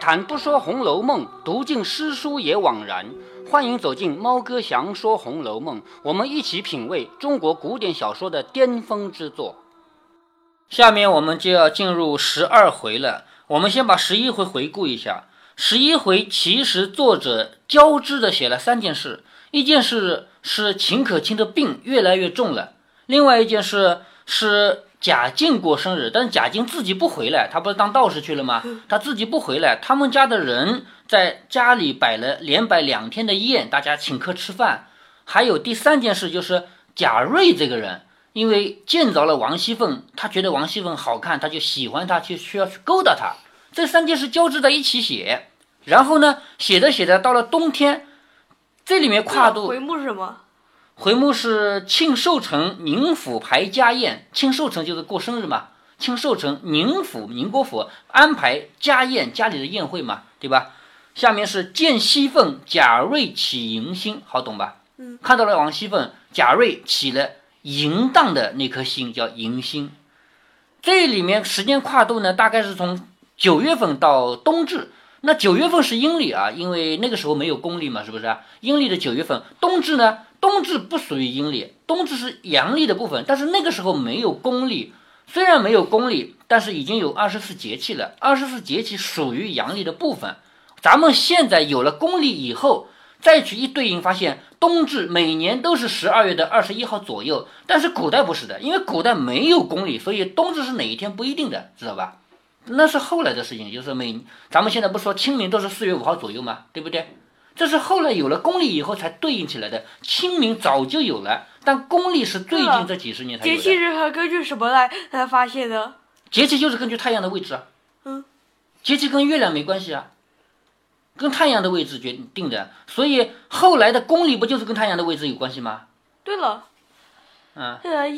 谈不说《红楼梦》，读尽诗书也枉然。欢迎走进猫哥祥说《红楼梦》，我们一起品味中国古典小说的巅峰之作。下面我们就要进入十二回了。我们先把十一回回顾一下。十一回其实作者交织的写了三件事：一件事是秦可卿的病越来越重了；另外一件事是贾静过生日，但是贾静自己不回来，他不是当道士去了吗？他自己不回来，他们家的人在家里摆了连摆两天的宴，大家请客吃饭。还有第三件事就是贾瑞这个人，因为见着了王熙凤，他觉得王熙凤好看，他就喜欢她，就需要去勾搭她。这三件事交织在一起写，然后呢，写着写着到了冬天，这里面跨度回目是什么？回目是庆寿城宁府排家宴，庆寿城就是过生日嘛。庆寿城宁府宁国府安排家宴，家里的宴会嘛，对吧？下面是见西凤，贾瑞起迎心，好懂吧？嗯，看到了王熙凤，贾瑞起了淫荡的那颗心，叫迎心。这里面时间跨度呢，大概是从九月份到冬至。那九月份是阴历啊，因为那个时候没有公历嘛，是不是啊？阴历的九月份，冬至呢？冬至不属于阴历，冬至是阳历的部分，但是那个时候没有公历，虽然没有公历，但是已经有二十四节气了。二十四节气属于阳历的部分。咱们现在有了公历以后，再去一对应，发现冬至每年都是十二月的二十一号左右，但是古代不是的，因为古代没有公历，所以冬至是哪一天不一定的，知道吧？那是后来的事情，就是每咱们现在不说清明都是四月五号左右吗？对不对？这是后来有了公历以后才对应起来的。清明早就有了，但公历是最近这几十年才有的。节气是根据什么来来发现的？节气就是根据太阳的位置啊。嗯，节气跟月亮没关系啊，跟太阳的位置决定的。所以后来的公历不就是跟太阳的位置有关系吗？对了，嗯，呃，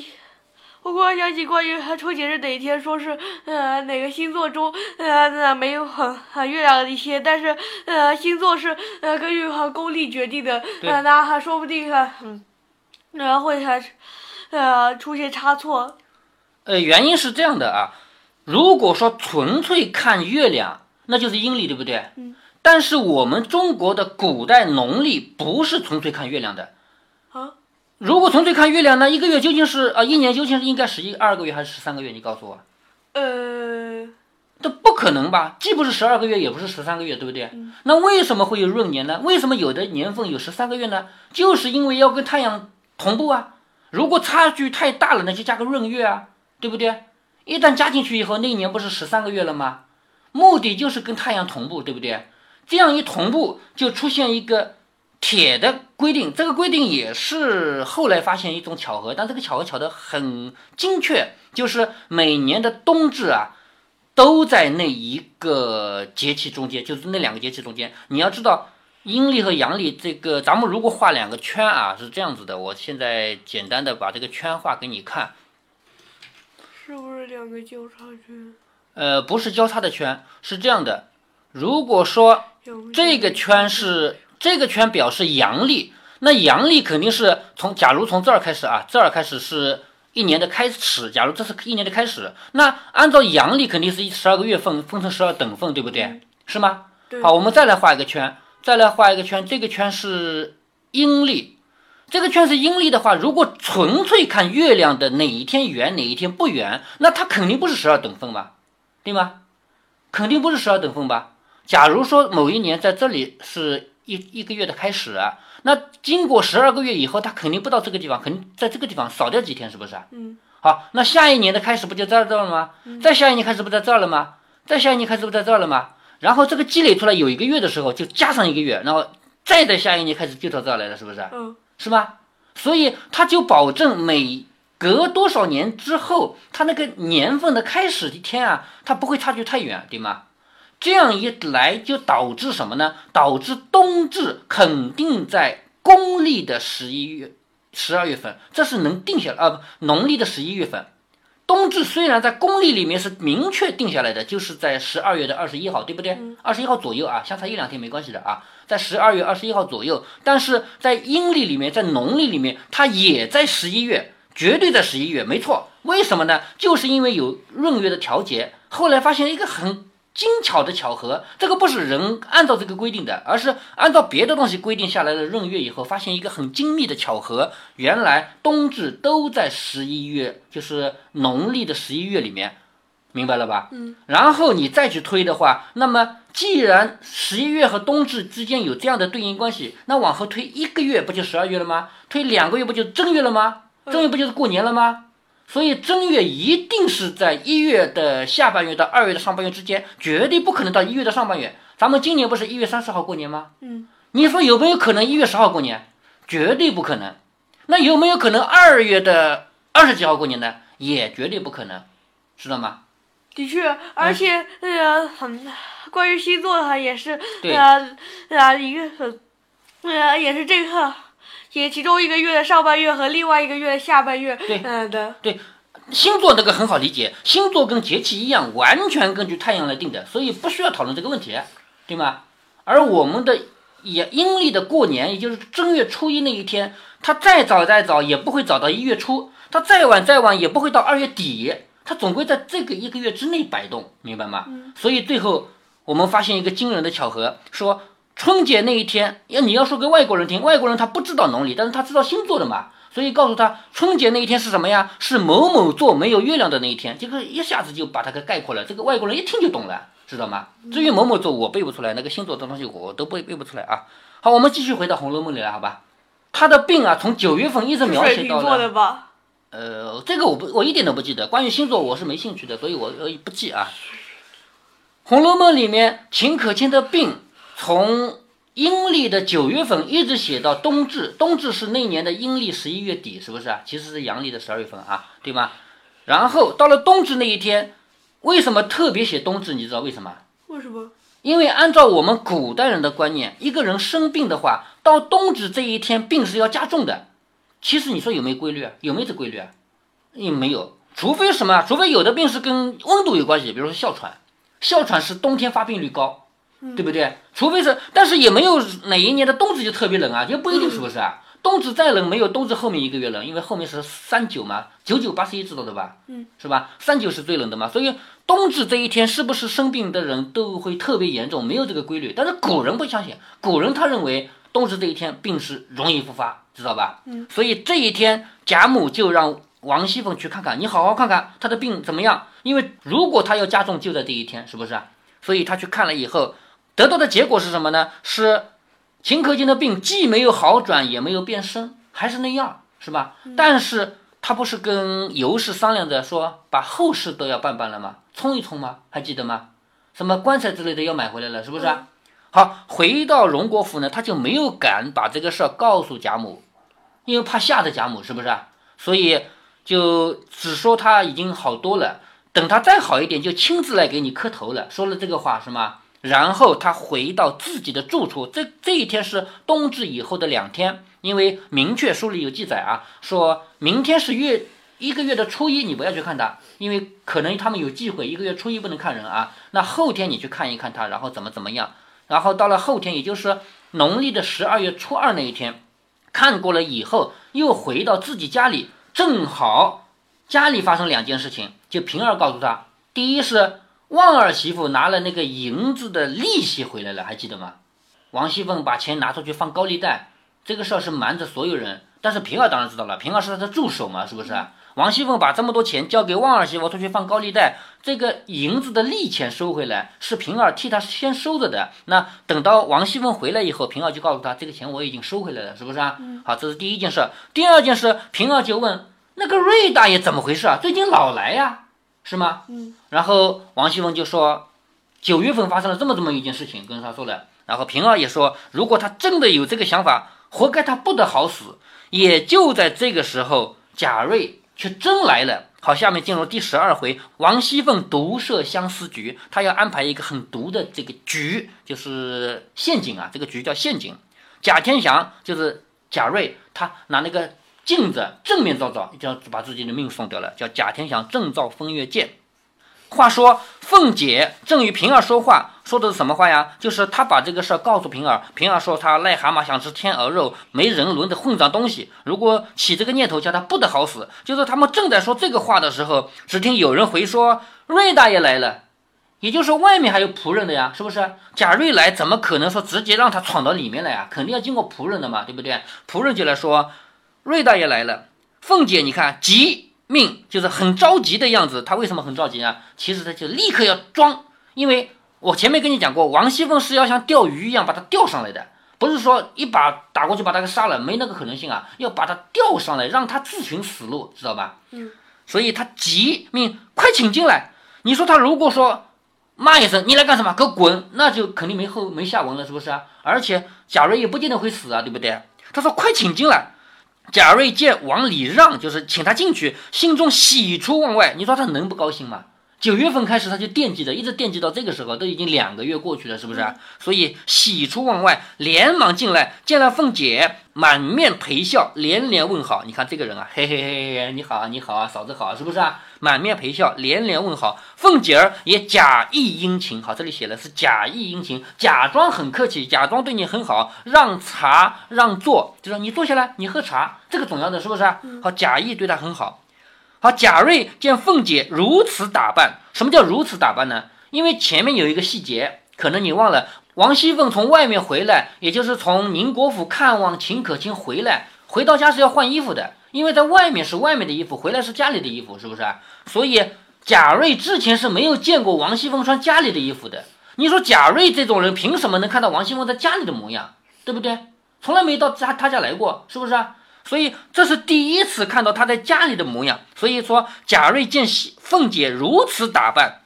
我忽然想起关于春节是哪一天，说是呃哪个星座中呃那没有很很月亮的一些，但是呃星座是呃根据和公历决定的，那还说不定还嗯，呃会还呃出现差错。呃，原因是这样的啊，如果说纯粹看月亮，那就是阴历，对不对？嗯。但是我们中国的古代农历不是纯粹看月亮的。啊，如果纯粹看月亮，呢一个月究竟是啊、一年究竟是应该十一二个月还是十三个月？你告诉我，呃，这不可能吧？既不是十二个月，也不是十三个月，对不对？那为什么会有闰年呢？为什么有的年份有十三个月呢？就是因为要跟太阳同步啊。如果差距太大了，那就加个闰月啊，对不对？一旦加进去以后，那一年不是十三个月了吗？目的就是跟太阳同步，对不对？这样一同步，就出现一个铁的规定。这个规定也是后来发现一种巧合，但这个巧合巧得很精确，就是每年的冬至啊，都在那一个节气中间，就是那两个节气中间。你要知道，阴历和阳历这个，咱们如果画两个圈啊，是这样子的。我现在简单的把这个圈画给你看。是不是两个交叉圈？呃，不是交叉的圈，是这样的。如果说这个圈是这个圈表示阳历，那阳历肯定是从假如从这儿开始啊，这儿开始是一年的开始。假如这是一年的开始，那按照阳历肯定是十二个月份分成十二等份，对不对？是吗？好，我们再来画一个圈，再来画一个圈，这个圈是阴历。这个圈是阴历的话，如果纯粹看月亮的哪一天圆哪一天不圆，那它肯定不是十二等份吧，对吗？肯定不是十二等份吧？假如说某一年在这里是一一个月的开始啊，那经过十二个月以后，他肯定不到这个地方，肯定在这个地方少掉几天，是不是啊？嗯，好，那下一年的开始不就在这儿了吗？再下一年开始不在这儿了吗？再下一年开始不在这儿了吗？然后这个积累出来有一个月的时候，就加上一个月，然后再在下一年开始就到这儿来了，是不是？嗯，是吧？所以他就保证每隔多少年之后，他那个年份的开始一天啊，他不会差距太远，对吗？这样一来就导致什么呢？导致冬至肯定在公历的十一月、十二月份，这是能定下来啊，不农历的十一月份。冬至虽然在公历里面是明确定下来的，就是在十二月的二十一号，对不对？二十一号左右啊，相差一两天没关系的啊，在十二月二十一号左右。但是在阴历里面，在农历里面，它也在十一月，绝对在十一月，没错。为什么呢？就是因为有闰月的调节。后来发现一个很精巧的巧合，这个不是人按照这个规定的，而是按照别的东西规定下来的闰月以后，发现一个很精密的巧合，原来冬至都在十一月，就是农历的十一月里面，明白了吧？嗯。然后你再去推的话，那么既然十一月和冬至之间有这样的对应关系，那往后推一个月不就十二月了吗？推两个月不就正月了吗？正月不就是过年了吗？所以正月一定是在一月的下半月到二月的上半月之间，绝对不可能到一月的上半月。咱们今年不是一月三十号过年吗？嗯，你说有没有可能一月十号过年？绝对不可能。那有没有可能二月的二十几号过年呢？也绝对不可能，知道吗？的确，而且呃，很关于星座哈，也是对呃呃一个很呃也是这个。也其中一个月的上半月和另外一个月的下半月，对嗯的，星座这个很好理解，星座跟节气一样，完全根据太阳来定的，所以不需要讨论这个问题，对吗？而我们的也阴历的过年，也就是正月初一那一天，它再早再早也不会早到一月初，它再晚再晚也不会到二月底，它总归在这个一个月之内摆动，明白吗？所以最后我们发现一个惊人的巧合，说春节那一天，要你要说给外国人听，外国人他不知道农历，但是他知道星座的嘛。所以告诉他，春节那一天是什么呀？是某某座没有月亮的那一天。这个一下子就把它给概括了，这个外国人一听就懂了，知道吗？至于某某座，我背不出来，那个星座的东西我都背背不出来啊。好，我们继续回到《红楼梦》里来，好吧？他的病啊，从九月份一直描写到了，座的吧？呃，这个我不，我一点都不记得。关于星座，我是没兴趣的，所以我呃不记啊。《红楼梦》里面秦可卿的病从阴历的九月份一直写到冬至，冬至是那年的阴历十一月底，是不是啊？其实是阳历的十二月份啊，对吗？然后到了冬至那一天，为什么特别写冬至？你知道为什么？为什么？因为按照我们古代人的观念，一个人生病的话，到冬至这一天病是要加重的。其实你说有没有规律啊？有没有这规律啊？也没有，除非什么？除非有的病是跟温度有关系，比如说哮喘，哮喘是冬天发病率高，对不对？除非是，但是也没有哪一年的冬至就特别冷啊，也不一定是不是啊？冬至再冷，没有冬至后面一个月冷，因为后面是三九嘛，九九八十一知道的吧？嗯，是吧？三九是最冷的嘛，所以冬至这一天是不是生病的人都会特别严重？没有这个规律，但是古人不相信，古人他认为冬至这一天病是容易复发，知道吧？嗯，所以这一天贾母就让王熙凤去看看，你好好看看他的病怎么样，因为如果他要加重，就在这一天，是不是啊？所以他去看了以后，得到的结果是什么呢？是秦可卿的病既没有好转，也没有变深，还是那样，是吧？但是他不是跟尤氏商量着说，把后事都要办办了吗？冲一冲吗？还记得吗？什么棺材之类的要买回来了，是不是啊？好，回到荣国府呢，他就没有敢把这个事儿告诉贾母，因为怕吓着贾母，是不是啊？所以就只说他已经好多了，等他再好一点，就亲自来给你磕头了。说了这个话是吗？然后他回到自己的住处，这这一天是冬至以后的两天，因为明确书里有记载啊，说明天是月一个月的初一，你不要去看他，因为可能他们有忌讳，一个月初一不能看人啊。那后天你去看一看他，然后怎么怎么样，然后到了后天，也就是农历的十二月初二那一天，看过了以后，又回到自己家里，正好家里发生两件事情，就平儿告诉他，第一是。旺儿媳妇拿了那个银子的利息回来了，还记得吗？王熙凤把钱拿出去放高利贷，这个事儿是瞒着所有人，但是平儿当然知道了，平儿是他的助手嘛，是不是？王熙凤把这么多钱交给旺儿媳妇出去放高利贷，这个银子的利钱收回来是平儿替他先收着的。那等到王熙凤回来以后，平儿就告诉他，这个钱我已经收回来了，是不是啊？好，这是第一件事。第二件事，平儿就问那个瑞大爷怎么回事啊？最近老来呀。是吗？嗯，然后王熙凤就说，九月份发生了这么这么一件事情，跟他说了。然后平儿也说，如果他真的有这个想法，活该他不得好死。也就在这个时候，贾瑞却真来了。好，下面进入第十二回，王熙凤毒设相思局，她要安排一个很毒的这个局，就是陷阱啊，这个局叫陷阱。贾天祥就是贾瑞，他拿那个。镜子正面照照，就要把自己的命送掉了。叫贾天祥正照风月剑。话说凤姐正与平儿说话，说的是什么话呀？就是她把这个事儿告诉平儿。平儿说她癞蛤蟆想吃天鹅肉，没人伦的混账东西。如果起这个念头，叫他不得好死。就是他们正在说这个话的时候，只听有人回说：“瑞大爷来了。”也就是说外面还有仆人的呀，是不是？贾瑞来怎么可能说直接让他闯到里面来啊？肯定要经过仆人的嘛，对不对？仆人就来说，瑞大爷来了，凤姐你看急命就是很着急的样子，他为什么很着急啊？其实他就立刻要装，因为我前面跟你讲过，王熙凤是要像钓鱼一样把他钓上来的。不是说一把打过去把他给杀了，没那个可能性啊！要把他钓上来，让他自寻死路，知道吧？嗯。所以他急命快请进来。你说他如果说骂一声你来干什么？给我滚！那就肯定没后没下文了，是不是啊？而且贾瑞也不见得会死啊，对不对？他说快请进来。贾瑞见往里让，就是请他进去，心中喜出望外。你说他能不高兴吗？九月份开始他就惦记着，一直惦记到这个时候，都已经两个月过去了，是不是？所以喜出望外，连忙进来见了凤姐，满面陪笑，连连问好。你看这个人啊，嘿嘿嘿嘿，你好啊，你好啊，嫂子好，是不是啊？满面陪笑，连连问好。凤姐儿也假意殷勤，好，这里写的是假意殷勤，假装很客气，假装对你很好，让茶让座，就说你坐下来，你喝茶，这个总要的，是不是？好，假意对他很好。好，贾瑞见凤姐如此打扮，什么叫如此打扮呢？因为前面有一个细节，可能你忘了。王熙凤从外面回来，也就是从宁国府看望秦可卿回来，回到家是要换衣服的，因为在外面是外面的衣服，回来是家里的衣服，是不是？所以贾瑞之前是没有见过王熙凤穿家里的衣服的。你说贾瑞这种人，凭什么能看到王熙凤在家里的模样？对不对？从来没到他他家来过，是不是？所以这是第一次看到他在家里的模样。所以说，贾瑞见凤姐如此打扮，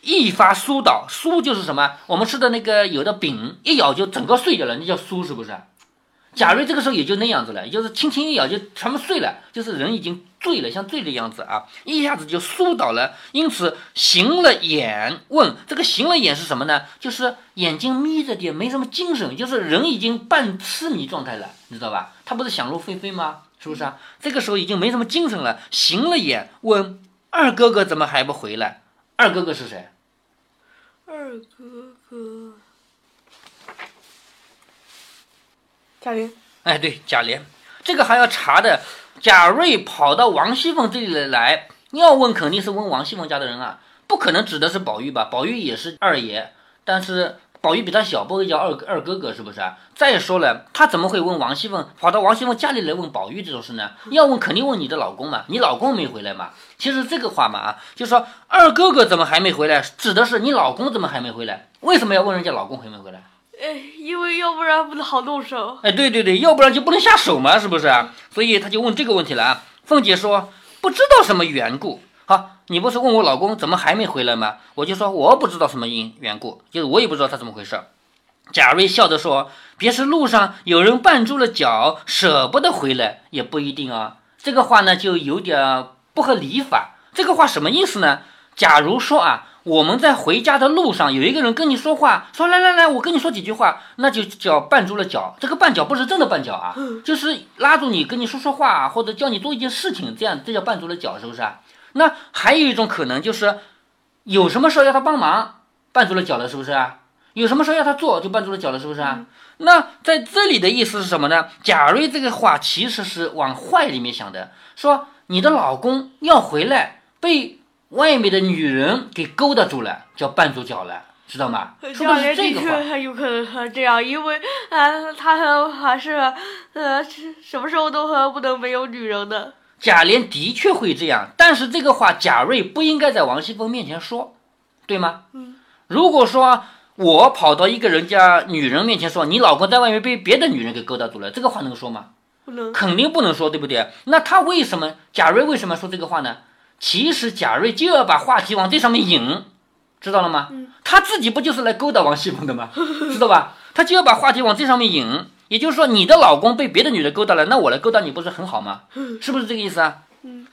一发酥倒。酥就是什么？我们吃的那个有的饼，一咬就整个碎掉了，那叫酥，是不是？贾瑞这个时候也就那样子了，也就是轻轻一咬就全部碎了，就是人已经醉了，像醉的样子啊，一下子就酥倒了。因此醒了眼，问这个醒了眼是什么呢？就是眼睛眯着点，没什么精神，就是人已经半痴迷状态了，你知道吧？他不是想入非非吗？是不是啊？这个时候已经没什么精神了，醒了眼，问二哥哥怎么还不回来？二哥哥是谁？二哥哥。贾琏，哎，对，贾琏，这个还要查的。贾瑞跑到王熙凤这里来，要问肯定是问王熙凤家的人啊，不可能指的是宝玉吧？宝玉也是二爷，但是宝玉比他小，不会叫二二哥哥，是不是啊？再说了，他怎么会问王熙凤？跑到王熙凤家里来问宝玉这种事呢？要问肯定问你的老公嘛，你老公没回来嘛？其实这个话嘛啊，就说二哥哥怎么还没回来，指的是你老公怎么还没回来？为什么要问人家老公还没回来？哎，因为要不然不好动手。哎，对对对，要不然就不能下手嘛，是不是啊？所以他就问这个问题了啊。凤姐说不知道什么缘故。好，你不是问我老公怎么还没回来吗？我就说我不知道什么因缘故，就是我也不知道他怎么回事。贾瑞笑着说：“别是路上有人绊住了脚，舍不得回来，也不一定啊。”这个话呢，就有点不合理法。这个话什么意思呢？假如说啊。我们在回家的路上，有一个人跟你说话，说来来来，我跟你说几句话，那就叫绊住了脚。这个绊脚不是真的绊脚啊，就是拉住你跟你说说话，或者叫你做一件事情，这样这叫绊住了脚，是不是啊？那还有一种可能就是，有什么事要他帮忙，绊住了脚了，是不是啊？有什么事要他做，就绊住了脚了，是不是啊？那在这里的意思是什么呢？贾瑞这个话其实是往坏里面想的，说你的老公要回来被。外面的女人给勾搭住了，叫绊住脚了，知道吗？说的是这个话。有可能这样，因为啊，他还是呃，什么时候都不能没有女人的。贾琏的确会这样，但是这个话贾瑞不应该在王熙凤面前说，对吗？嗯。如果说我跑到一个人家女人面前说，你老公在外面被别的女人给勾搭住了，这个话能说吗？不能，肯定不能说，对不对？那他为什么贾瑞为什么说这个话呢？其实贾瑞就要把话题往这上面引，知道了吗？他自己不就是来勾搭王熙凤的吗？知道吧？他就要把话题往这上面引，也就是说，你的老公被别的女的勾搭了，那我来勾搭你不是很好吗？是不是这个意思啊？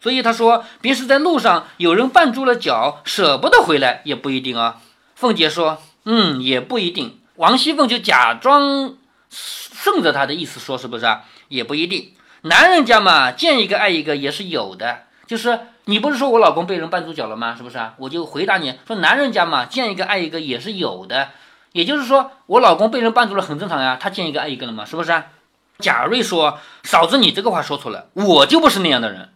所以他说，别是在路上有人绊住了脚，舍不得回来，也不一定啊。凤姐说，嗯，也不一定。王熙凤就假装顺着他的意思说，是不是啊？也不一定。男人家嘛，见一个爱一个也是有的，就是。你不是说我老公被人绊住脚了吗？是不是啊？我就回答你说，男人家嘛，见一个爱一个也是有的。也就是说，我老公被人绊住了很正常呀，他见一个爱一个了嘛，是不是啊？贾瑞说：“嫂子，你这个话说错了，我就不是那样的人。”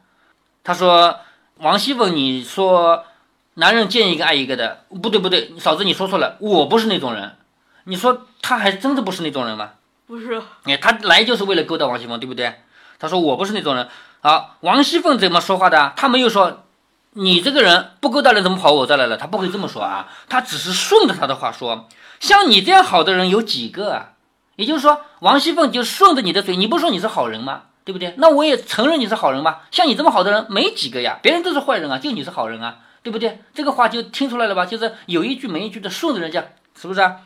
他说：“王熙凤，你说男人见一个爱一个的，不对不对，嫂子你说错了，我不是那种人。你说他还真的不是那种人吗？不是，哎，他来就是为了勾搭王熙凤，对不对？他说我不是那种人。好，王熙凤怎么说话的？他没有说你这个人不勾搭人怎么跑我这来了？他不会这么说啊，他只是顺着他的话说，像你这样好的人有几个啊？也就是说，王熙凤就顺着你的嘴，你不说你是好人吗？对不对？那我也承认你是好人吧。像你这么好的人没几个呀，别人都是坏人啊，就你是好人啊，对不对？这个话就听出来了吧？就是有一句没一句的顺着人家，是不是啊？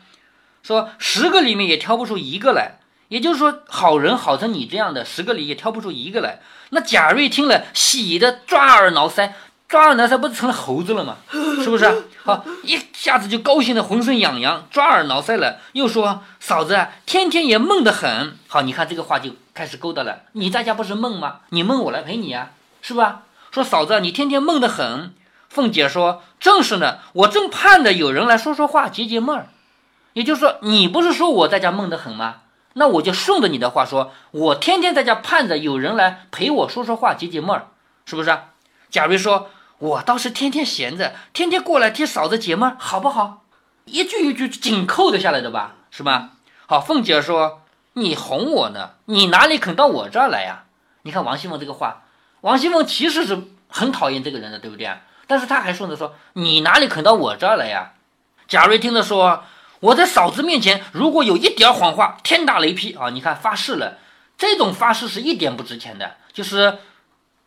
说十个里面也挑不出一个来，也就是说，好人好成你这样的，十个里也挑不出一个来。那贾瑞听了，喜得抓耳挠腮，抓耳挠腮不是成了猴子了吗？是不是？好，一下子就高兴的浑身痒痒，抓耳挠腮了。又说嫂子天天也闷得很。好，你看这个话就开始勾搭了。你在家不是闷吗？你闷我来陪你呀，是吧？说嫂子你天天闷得很。凤姐说正是呢，我正盼着有人来说说话解解闷儿。也就是说，你不是说我在家闷得很吗？那我就顺着你的话说，我天天在家盼着有人来陪我说说话解解闷儿，是不是？贾瑞说，我倒是天天闲着，天天过来替嫂子解闷儿，好不好？一句一句紧扣着下来的吧，是吧？好，凤姐说，你哄我呢，你哪里肯到我这儿来呀？你看王熙凤这个话，王熙凤其实是很讨厌这个人的，对不对？但是他还顺着说，你哪里肯到我这儿来呀？贾瑞听着说。我在嫂子面前，如果有一点谎话，天打雷劈啊！你看发誓了，这种发誓是一点不值钱的。就是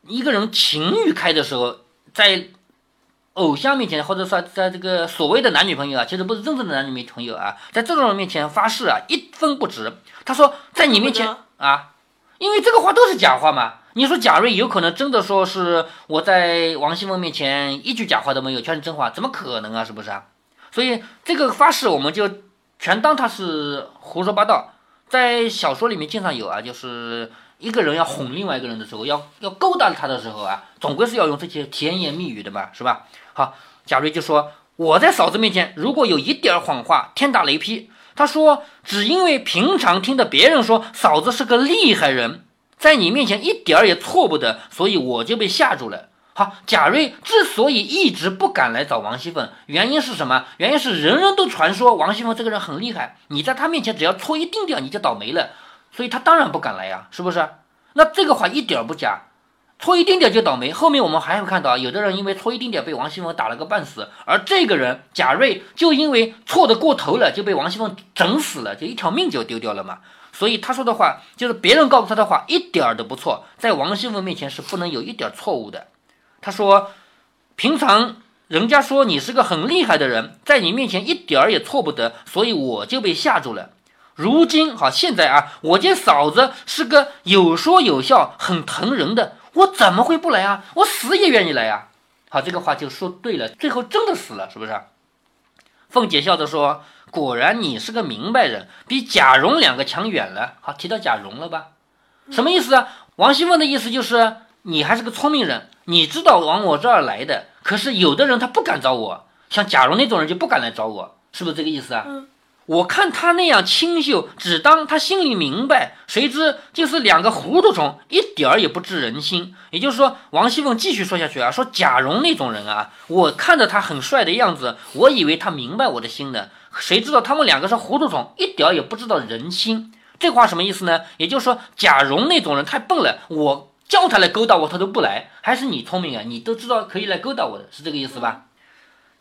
一个人情欲开的时候，在偶像面前，或者说在这个所谓的男女朋友啊，其实不是真正的男女朋友啊，在这种人面前发誓啊，一分不值。他说在你面前啊，因为这个话都是假话嘛。你说贾瑞有可能真的说是我在王熙凤面前一句假话都没有，全是真话，怎么可能啊？是不是啊？所以这个发誓我们就全当他是胡说八道。在小说里面经常有啊，就是一个人要哄另外一个人的时候，要要勾搭他的时候啊，总归是要用这些甜言蜜语的嘛，是吧？好，贾瑞就说：“我在嫂子面前如果有一点谎话，天打雷劈。”他说：“只因为平常听的别人说嫂子是个厉害人，在你面前一点儿也错不得，所以我就被吓住了。”好，贾瑞之所以一直不敢来找王熙凤，原因是什么？原因是人人都传说王熙凤这个人很厉害，你在他面前只要错一丁点，你就倒霉了，所以他当然不敢来呀，是不是？那这个话一点不假，错一丁点就倒霉。后面我们还会看到，有的人因为错一丁点被王熙凤打了个半死，而这个人贾瑞就因为错的过头了，就被王熙凤整死了，就一条命就丢掉了嘛。所以他说的话，就是别人告诉他的话，一点儿都不错，在王熙凤面前是不能有一点错误的。他说：“平常人家说你是个很厉害的人，在你面前一点儿也错不得，所以我就被吓住了。如今好，现在啊，我见嫂子是个有说有笑、很疼人的，我怎么会不来啊？我死也愿意来呀！好，这个话就说对了，最后真的死了，是不是？”凤姐笑着说：“果然你是个明白人，比贾蓉两个强远了。”好，提到贾蓉了吧？什么意思啊？王熙凤的意思就是你还是个聪明人。你知道往我这儿来的，可是有的人他不敢找我，像贾蓉那种人就不敢来找我，是不是这个意思啊？嗯，我看他那样清秀，只当他心里明白，谁知就是两个糊涂虫，一点儿也不知人心。也就是说，王熙凤继续说下去啊，说贾蓉那种人啊，我看着他很帅的样子，我以为他明白我的心呢，谁知道他们两个是糊涂虫，一点儿也不知道人心。这话什么意思呢？也就是说，贾蓉那种人太笨了，我。叫他来勾搭我，他都不来，还是你聪明啊？你都知道可以来勾搭我的，是这个意思吧？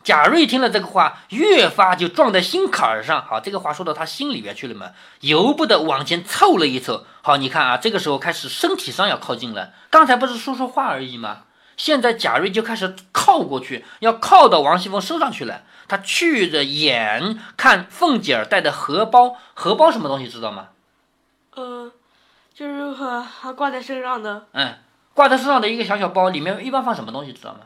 贾瑞听了这个话，越发就撞在心坎儿上。好，这个话说到他心里边去了嘛，由不得往前凑了一凑。好，你看啊，这个时候开始身体上要靠近了。刚才不是说说话而已吗？现在贾瑞就开始靠过去，要靠到王熙凤身上去了。他去着眼看凤姐儿带的荷包，荷包什么东西知道吗？呃。就是还还挂在身上的，嗯，挂在身上的一个小小包，里面一般放什么东西，知道吗？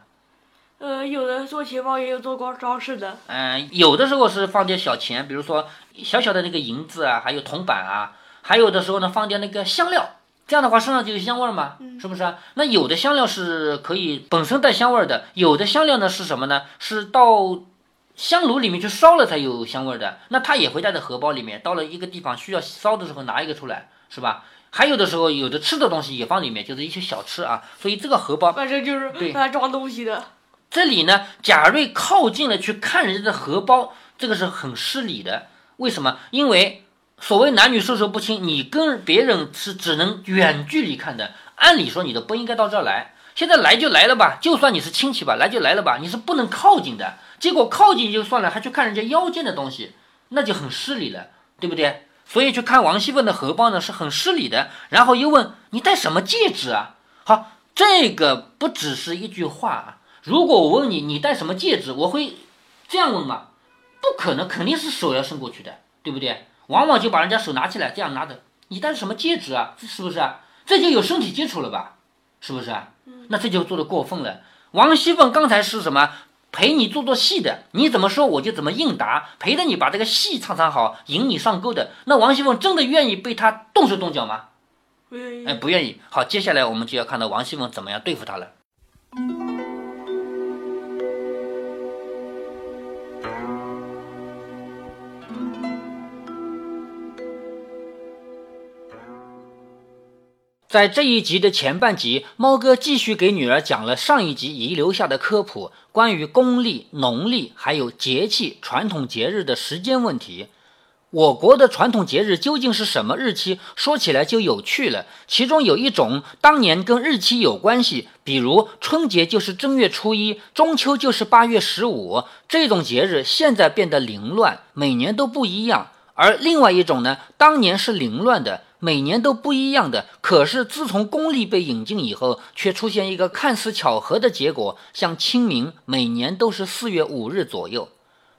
呃，有的做钱包，也有做光装饰的。嗯，有的时候是放点小钱，比如说小小的那个银子啊，还有铜板啊，还有的时候呢放点那个香料，这样的话身上就有香味嘛，是不是啊？那有的香料是可以本身带香味的，有的香料呢是什么呢？是到香炉里面去烧了才有香味的，那它也会带在荷包里面，到了一个地方需要烧的时候拿一个出来，是吧？还有的时候，有的吃的东西也放里面，就是一些小吃啊。所以这个荷包，反正就是对装东西的。这里呢，贾瑞靠近了去看人家的荷包，这个是很失礼的。为什么？因为所谓男女授受不亲，你跟别人是只能远距离看的。按理说你都不应该到这儿来，现在来就来了吧，就算你是亲戚吧，来就来了吧，你是不能靠近的。结果靠近就算了，还去看人家腰间的东西，那就很失礼了，对不对？所以去看王熙凤的荷包呢，是很失礼的。然后又问你戴什么戒指啊？好，这个不只是一句话啊。如果我问你你戴什么戒指，我会这样问吗？不可能，肯定是手要伸过去的，对不对？往往就把人家手拿起来这样拿着，你戴什么戒指啊？是不是啊？这就有身体接触了吧？是不是啊？那这就做的过分了。王熙凤刚才是什么？陪你做做戏的，你怎么说我就怎么应答，陪着你把这个戏唱唱好，引你上钩的。那王熙凤真的愿意被他动手动脚吗？不愿意。哎，不愿意。好，接下来我们就要看到王熙凤怎么样对付他了。在这一集的前半集，猫哥继续给女儿讲了上一集遗留下的科普，关于公历、农历还有节气、传统节日的时间问题。我国的传统节日究竟是什么日期？说起来就有趣了。其中有一种当年跟日期有关系，比如春节就是正月初一，中秋就是八月十五。这种节日现在变得凌乱，每年都不一样。而另外一种呢，当年是凌乱的。每年都不一样的，可是自从公历被引进以后，却出现一个看似巧合的结果，像清明每年都是四月五日左右。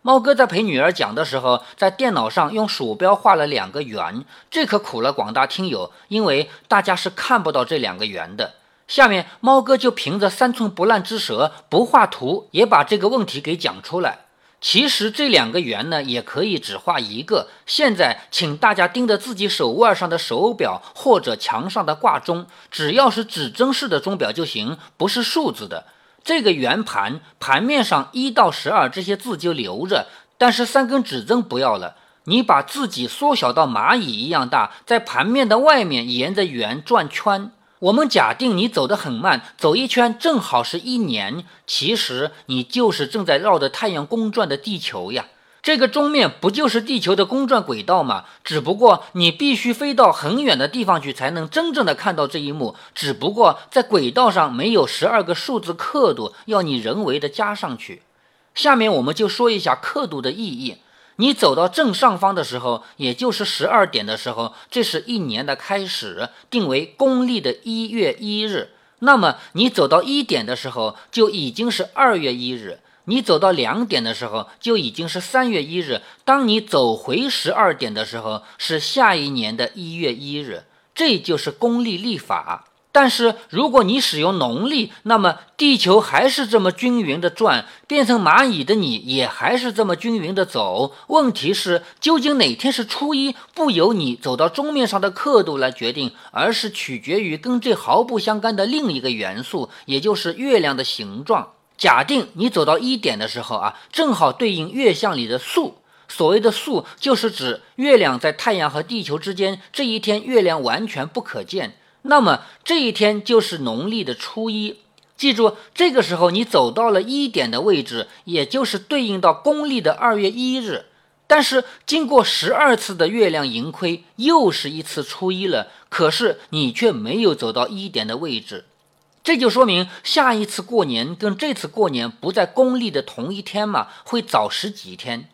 猫哥在陪女儿讲的时候，在电脑上用鼠标画了两个圆，这可苦了广大听友，因为大家是看不到这两个圆的。下面猫哥就凭着三寸不烂之舌，不画图也把这个问题给讲出来。其实这两个圆呢，也可以只画一个。现在，请大家盯着自己手腕上的手表或者墙上的挂钟，只要是指针式的钟表就行，不是数字的。这个圆盘盘面上一到十二这些字就留着，但是三根指针不要了。你把自己缩小到蚂蚁一样大，在盘面的外面沿着圆转圈。我们假定你走得很慢，走一圈正好是一年。其实你就是正在绕着太阳公转的地球呀。这个钟面不就是地球的公转轨道吗？只不过你必须飞到很远的地方去，才能真正的看到这一幕。只不过在轨道上没有十二个数字刻度，要你人为的加上去。下面我们就说一下刻度的意义。你走到正上方的时候，也就是十二点的时候，这是一年的开始，定为公历的一月一日。那么你走到一点的时候，就已经是二月一日；你走到两点的时候，就已经是三月一日。当你走回十二点的时候，是下一年的一月一日。这就是公历历法。但是如果你使用农历，那么地球还是这么均匀的转，变成蚂蚁的你也还是这么均匀的走。问题是，究竟哪天是初一，不由你走到钟面上的刻度来决定，而是取决于跟这毫不相干的另一个元素，也就是月亮的形状。假定你走到一点的时候啊，正好对应月相里的宿。所谓的宿，就是指月亮在太阳和地球之间，这一天月亮完全不可见。那么这一天就是农历的初一，记住，这个时候你走到了一点的位置，也就是对应到公历的二月一日。但是经过十二次的月亮盈亏，又是一次初一了。可是你却没有走到一点的位置，这就说明下一次过年跟这次过年不在公历的同一天嘛，会早十几天，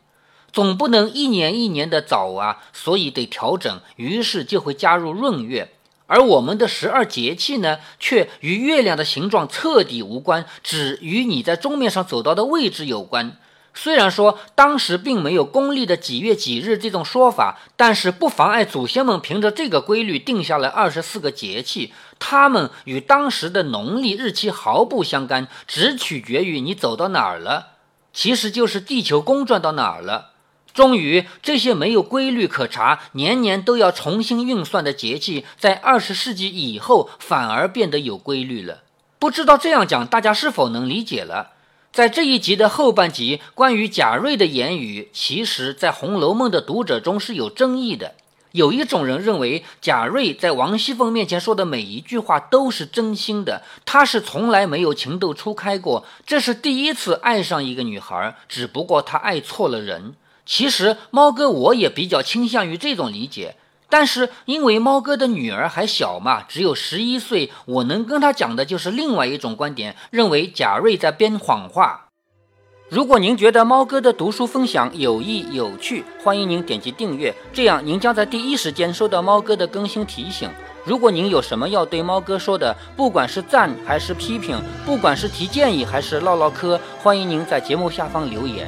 总不能一年一年的早啊，所以得调整，于是就会加入闰月。而我们的十二节气呢，却与月亮的形状彻底无关，只与你在钟面上走到的位置有关。虽然说当时并没有公历的几月几日这种说法，但是不妨碍祖先们凭着这个规律定下了二十四个节气，它们与当时的农历日期毫不相干，只取决于你走到哪儿了，其实就是地球公转到哪儿了。终于，这些没有规律可查、年年都要重新运算的节气，在二十世纪以后反而变得有规律了。不知道这样讲，大家是否能理解了？在这一集的后半集，关于贾瑞的言语，其实在《红楼梦》的读者中是有争议的。有一种人认为贾瑞在王熙凤面前说的每一句话都是真心的，他是从来没有情窦初开过，这是第一次爱上一个女孩，只不过他爱错了人。其实猫哥我也比较倾向于这种理解，但是因为猫哥的女儿还小嘛，只有十一岁，我能跟他讲的就是另外一种观点，认为贾瑞在编谎话。如果您觉得猫哥的读书分享有益有趣，欢迎您点击订阅，这样您将在第一时间收到猫哥的更新提醒。如果您有什么要对猫哥说的，不管是赞还是批评，不管是提建议还是唠唠嗑，欢迎您在节目下方留言。